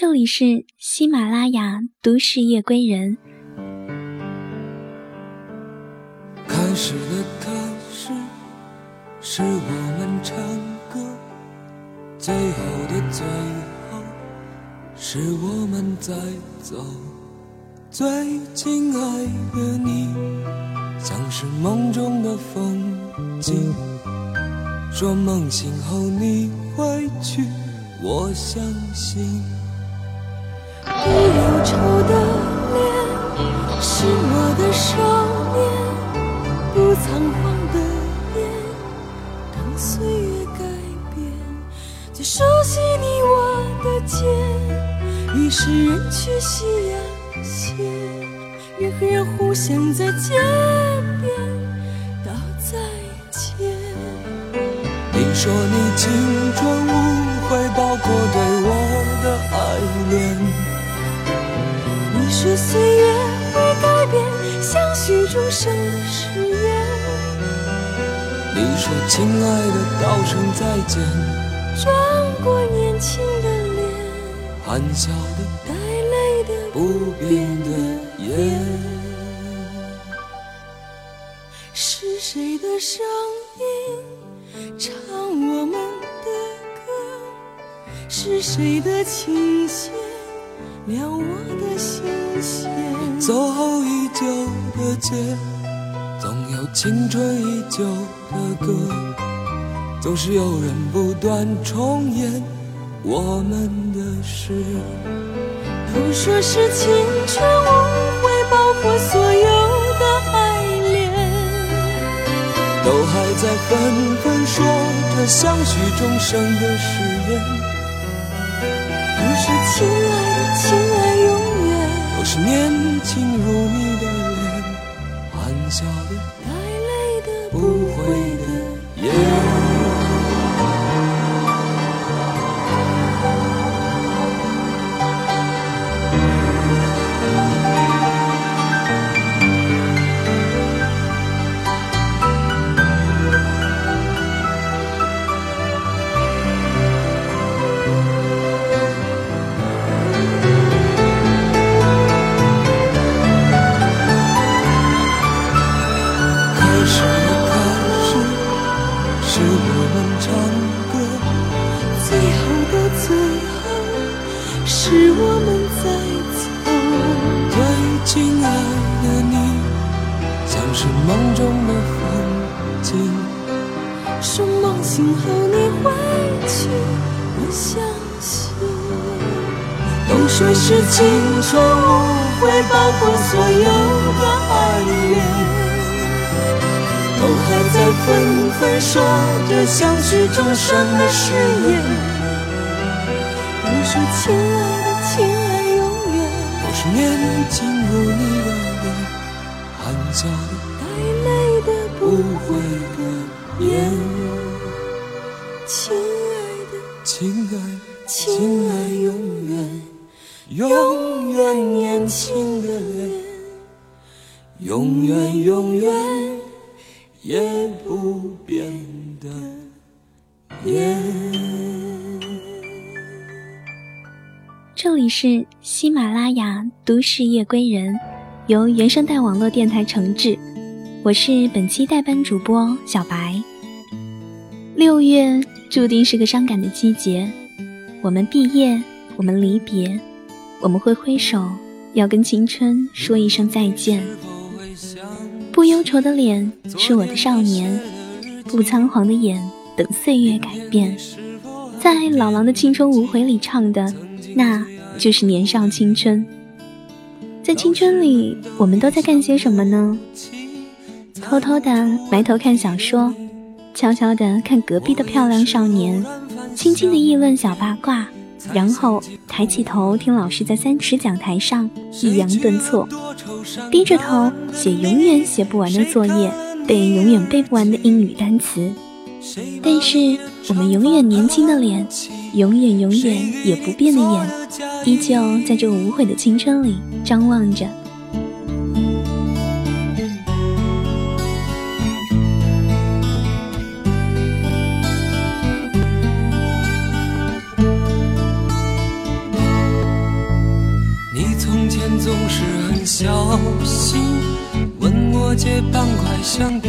这里是喜马拉雅都市夜归人。开始的开始，是我们唱歌；最后的最后，是我们在走。最亲爱的你，像是梦中的风景。说梦醒后你会去，我相信。忧愁的脸，是我的少年；不仓皇的眼，当岁月改变。最熟悉你我的肩，已是人去夕阳斜，人和人互相在街边道再见。你说你青春无悔，包括对我的爱恋。你说岁月会改变相许终生的誓言。你说亲爱的，道声再见。转过年轻的脸，含笑的，带泪的，不变的眼。是谁的声音唱我们的歌？是谁的琴弦撩我的心弦？走后已久的街，总有青春依旧的歌，总是有人不断重演我们的事。都说是青春无悔，包括所有的爱恋。都还在纷纷说着相许终生的誓言。都说亲爱的，亲爱永远。都是年轻如你的脸，含笑的，们在走。最亲爱的你，像是梦中的风景。说梦醒后你会去，我相信。都说是青春无悔，包括所有的爱恋。都还在纷纷说着相许终生的誓言。都说亲爱，都是年轻如你的脸，含笑的，带泪的，不悔的眼。亲爱的，亲爱的，亲爱永远，永远年轻的脸脸，，永远永远也不变的眼。这里是喜马拉雅都市夜归人，由原声带网络电台承制，我是本期代班主播小白。六月注定是个伤感的季节，我们毕业，我们离别，我们会挥手，要跟青春说一声再见。不忧愁的脸是我的少年，不仓皇的眼等岁月改变。在老狼的《青春无悔》里唱的，那就是年少青春。在青春里，我们都在干些什么呢？偷偷的埋头看小说，悄悄的看隔壁的漂亮少年，轻轻的议论小八卦，然后抬起头听老师在三尺讲台上抑扬顿挫，低着头写永远写不完的作业，背永远背不完的英语单词。但是我们永远年轻的脸，永远永远也不变的眼，依旧在这无悔的青春里张望着。从前总是很小心，问我借半块橡皮。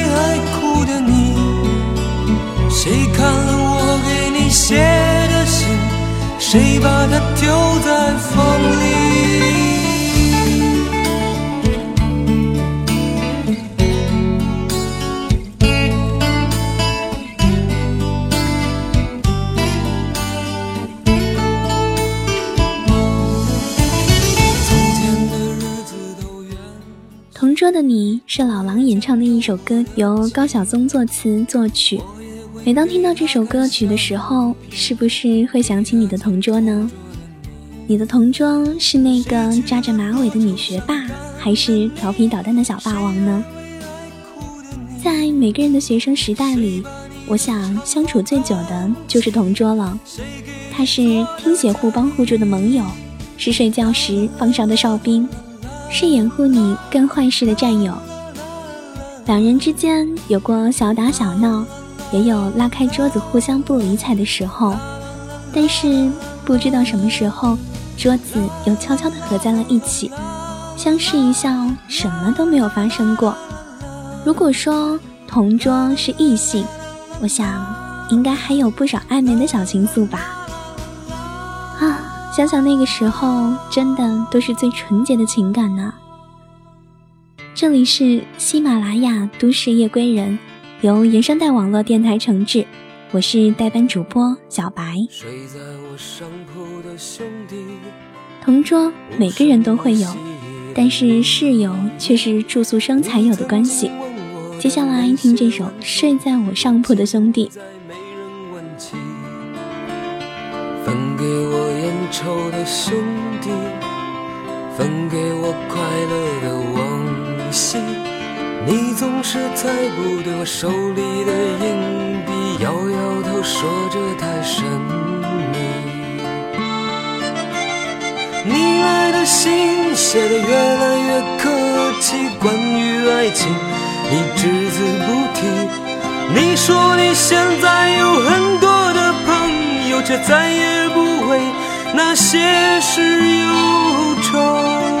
谁看了我给你写的信？谁把它丢在风里？同桌的你是老狼演唱的一首歌，由高晓松作词作曲。每当听到这首歌曲的时候，是不是会想起你的同桌呢？你的同桌是那个扎着马尾的女学霸，还是调皮捣蛋的小霸王呢？在每个人的学生时代里，我想相处最久的就是同桌了。他是听写互帮互助的盟友，是睡觉时放哨的哨兵。是掩护你干坏事的战友。两人之间有过小打小闹，也有拉开桌子互相不理睬的时候，但是不知道什么时候，桌子又悄悄地合在了一起，相视一笑，什么都没有发生过。如果说同桌是异性，我想应该还有不少暧昧的小情愫吧。啊。想想那个时候，真的都是最纯洁的情感呢。这里是喜马拉雅都市夜归人，由原声带网络电台承制，我是代班主播小白。睡在我上铺的兄弟同桌每个人都会有，但是室友却是住宿生才有的关系。接下来听这首《睡在我上铺的兄弟》。分给我烟抽的兄弟，分给我快乐的往昔。你总是猜不对我手里的硬币，摇摇头说着太神秘。你来的信写的越来越客气，关于爱情你只字不提。你说你现在有很多的朋友。却再也不为那些事忧愁。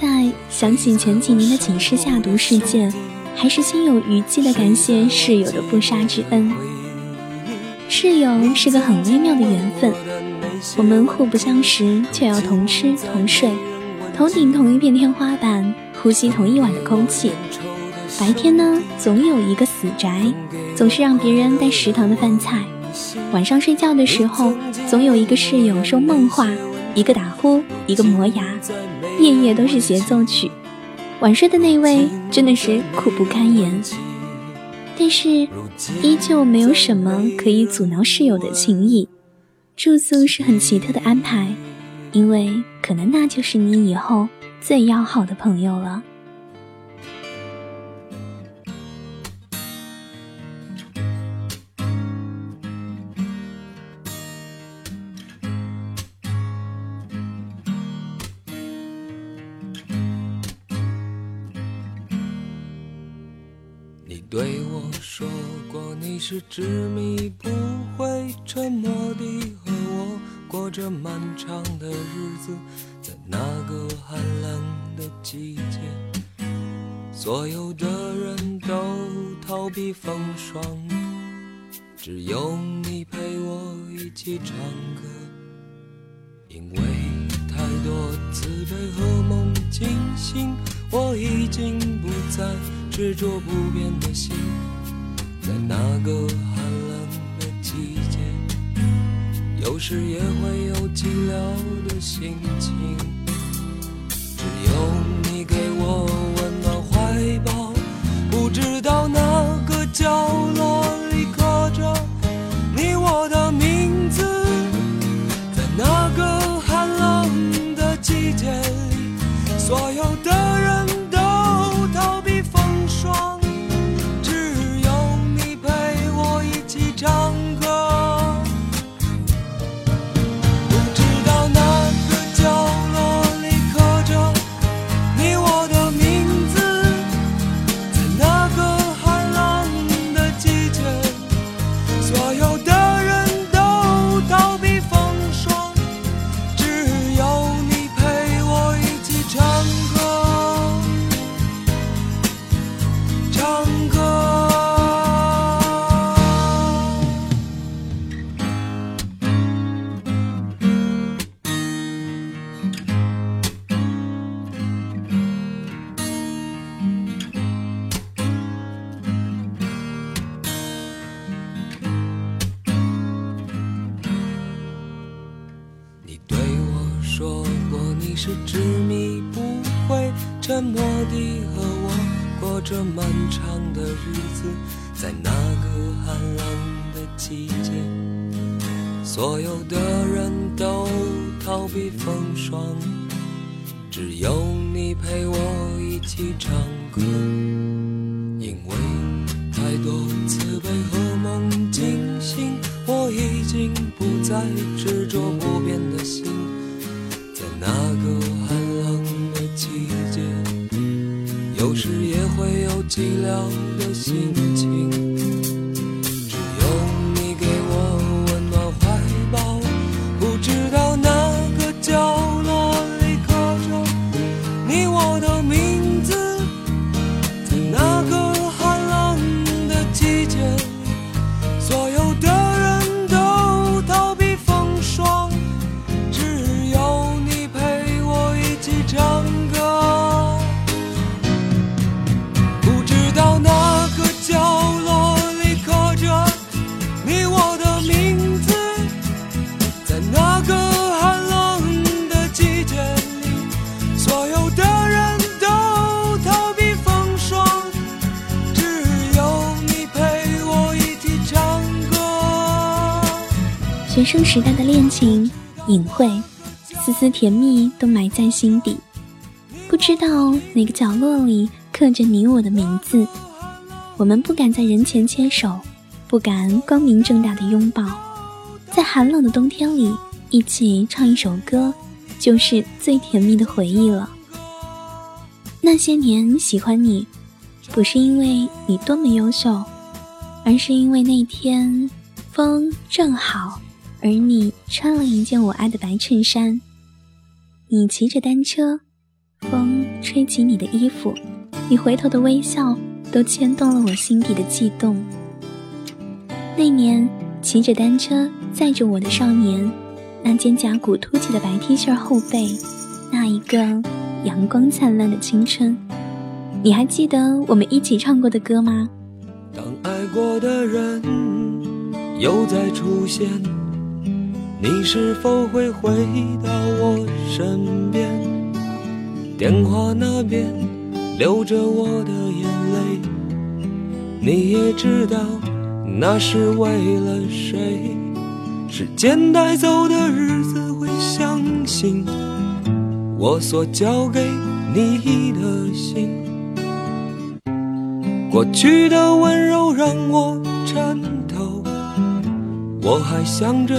在想起前几年的寝室下毒事件，还是心有余悸的感谢室友的不杀之恩。室友是个很微妙的缘分，我们互不相识，却要同吃同睡，头顶同一片天花板，呼吸同一碗的空气。白天呢，总有一个死宅，总是让别人带食堂的饭菜，晚上睡觉的时候，总有一个室友说梦话，一个打呼，一个磨牙，夜夜都是协奏曲。晚睡的那位真的是苦不堪言，但是依旧没有什么可以阻挠室友的情谊。住宿是很奇特的安排，因为可能那就是你以后最要好的朋友了。是执迷不悔、沉默地和我过着漫长的日子，在那个寒冷的季节，所有的人都逃避风霜，只有你陪我一起唱歌，因为太多自卑和梦惊醒，我已经不再。执着不变的心，在那个寒冷的季节，有时也会有寂寥的心情。只有是执迷不悔，沉默地和我过着漫长的日子，在那个寒冷的季节，所有的人都逃避风霜，只有你陪我一起唱歌，因为太多慈悲和梦惊醒，我已经不再执着不变的心。那个寒冷的季节，有时也会有寂寥的心情。学生时代的恋情，隐晦、丝丝甜蜜，都埋在心底。不知道哪个角落里刻着你我的名字。我们不敢在人前牵手，不敢光明正大的拥抱，在寒冷的冬天里一起唱一首歌，就是最甜蜜的回忆了。那些年喜欢你，不是因为你多么优秀，而是因为那天风正好。而你穿了一件我爱的白衬衫，你骑着单车，风吹起你的衣服，你回头的微笑都牵动了我心底的悸动。那年骑着单车载着我的少年，那肩胛骨凸起的白 T 恤后背，那一个阳光灿烂的青春，你还记得我们一起唱过的歌吗？当爱过的人。又再出现，你是否会回到我身边？电话那边流着我的眼泪，你也知道那是为了谁？时间带走的日子会相信我所交给你的心，过去的温柔让我颤抖，我还想着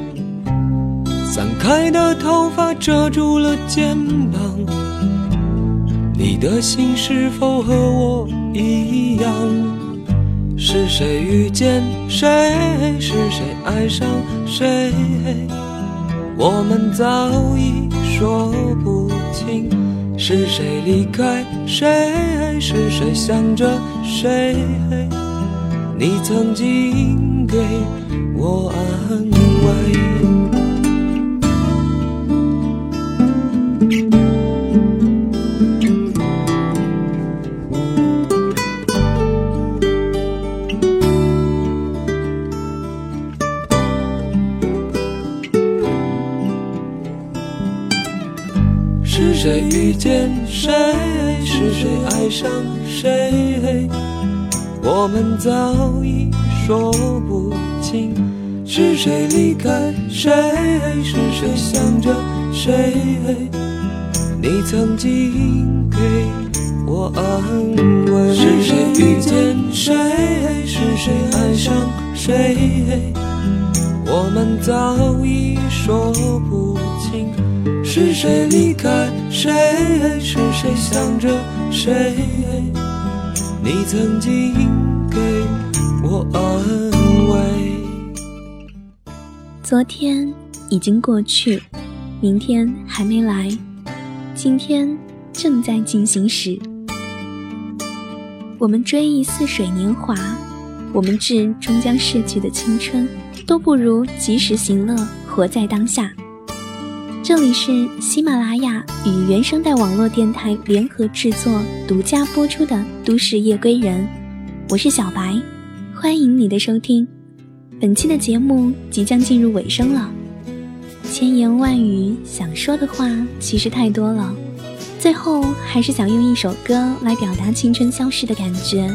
开的头发遮住了肩膀，你的心是否和我一样？是谁遇见谁？是谁爱上谁？我们早已说不清。是谁离开谁？是谁想着谁？你曾经给我安慰。谁遇见谁？是谁爱上谁？我们早已说不清。是谁离开谁？是谁想着谁？你曾经给我安慰。是谁遇见谁？是谁爱上谁？我们早已说不清。是谁离开谁？是谁想着谁？你曾经给我安慰。昨天已经过去，明天还没来，今天正在进行时。我们追忆似水年华，我们致终将逝去的青春，都不如及时行乐，活在当下。这里是喜马拉雅与原声带网络电台联合制作、独家播出的《都市夜归人》，我是小白，欢迎你的收听。本期的节目即将进入尾声了，千言万语想说的话其实太多了，最后还是想用一首歌来表达青春消逝的感觉，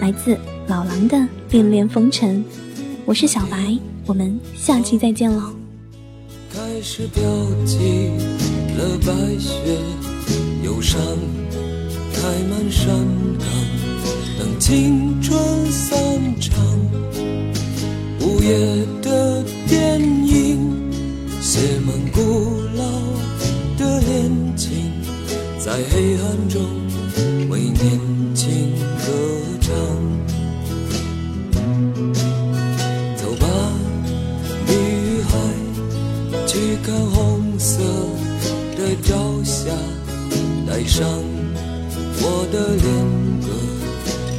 来自老狼的《恋恋风尘》。我是小白，我们下期再见喽。开始飘起了白雪，忧伤开满山岗，等青春散场。午夜的电影写满古老的恋情，在黑暗中为年轻歌唱。走吧，女孩，去看红色的朝霞，带上我的恋歌，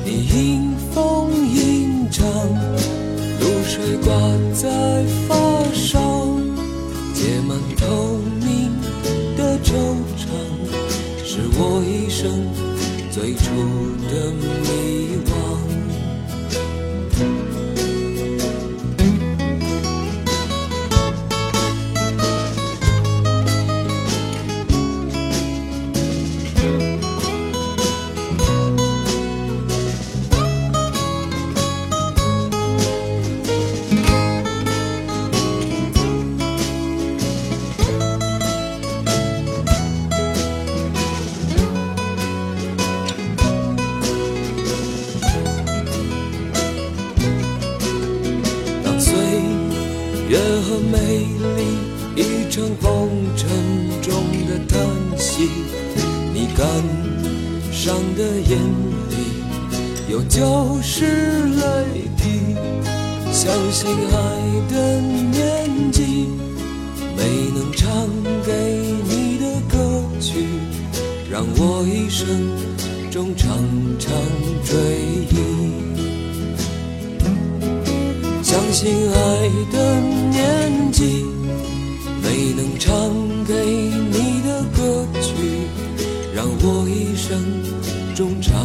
你迎风吟唱，露水挂在发梢，写满透明的惆怅，是我一生最初的迷惘。亲爱的年纪，没能唱给你的歌曲，让我一生中唱。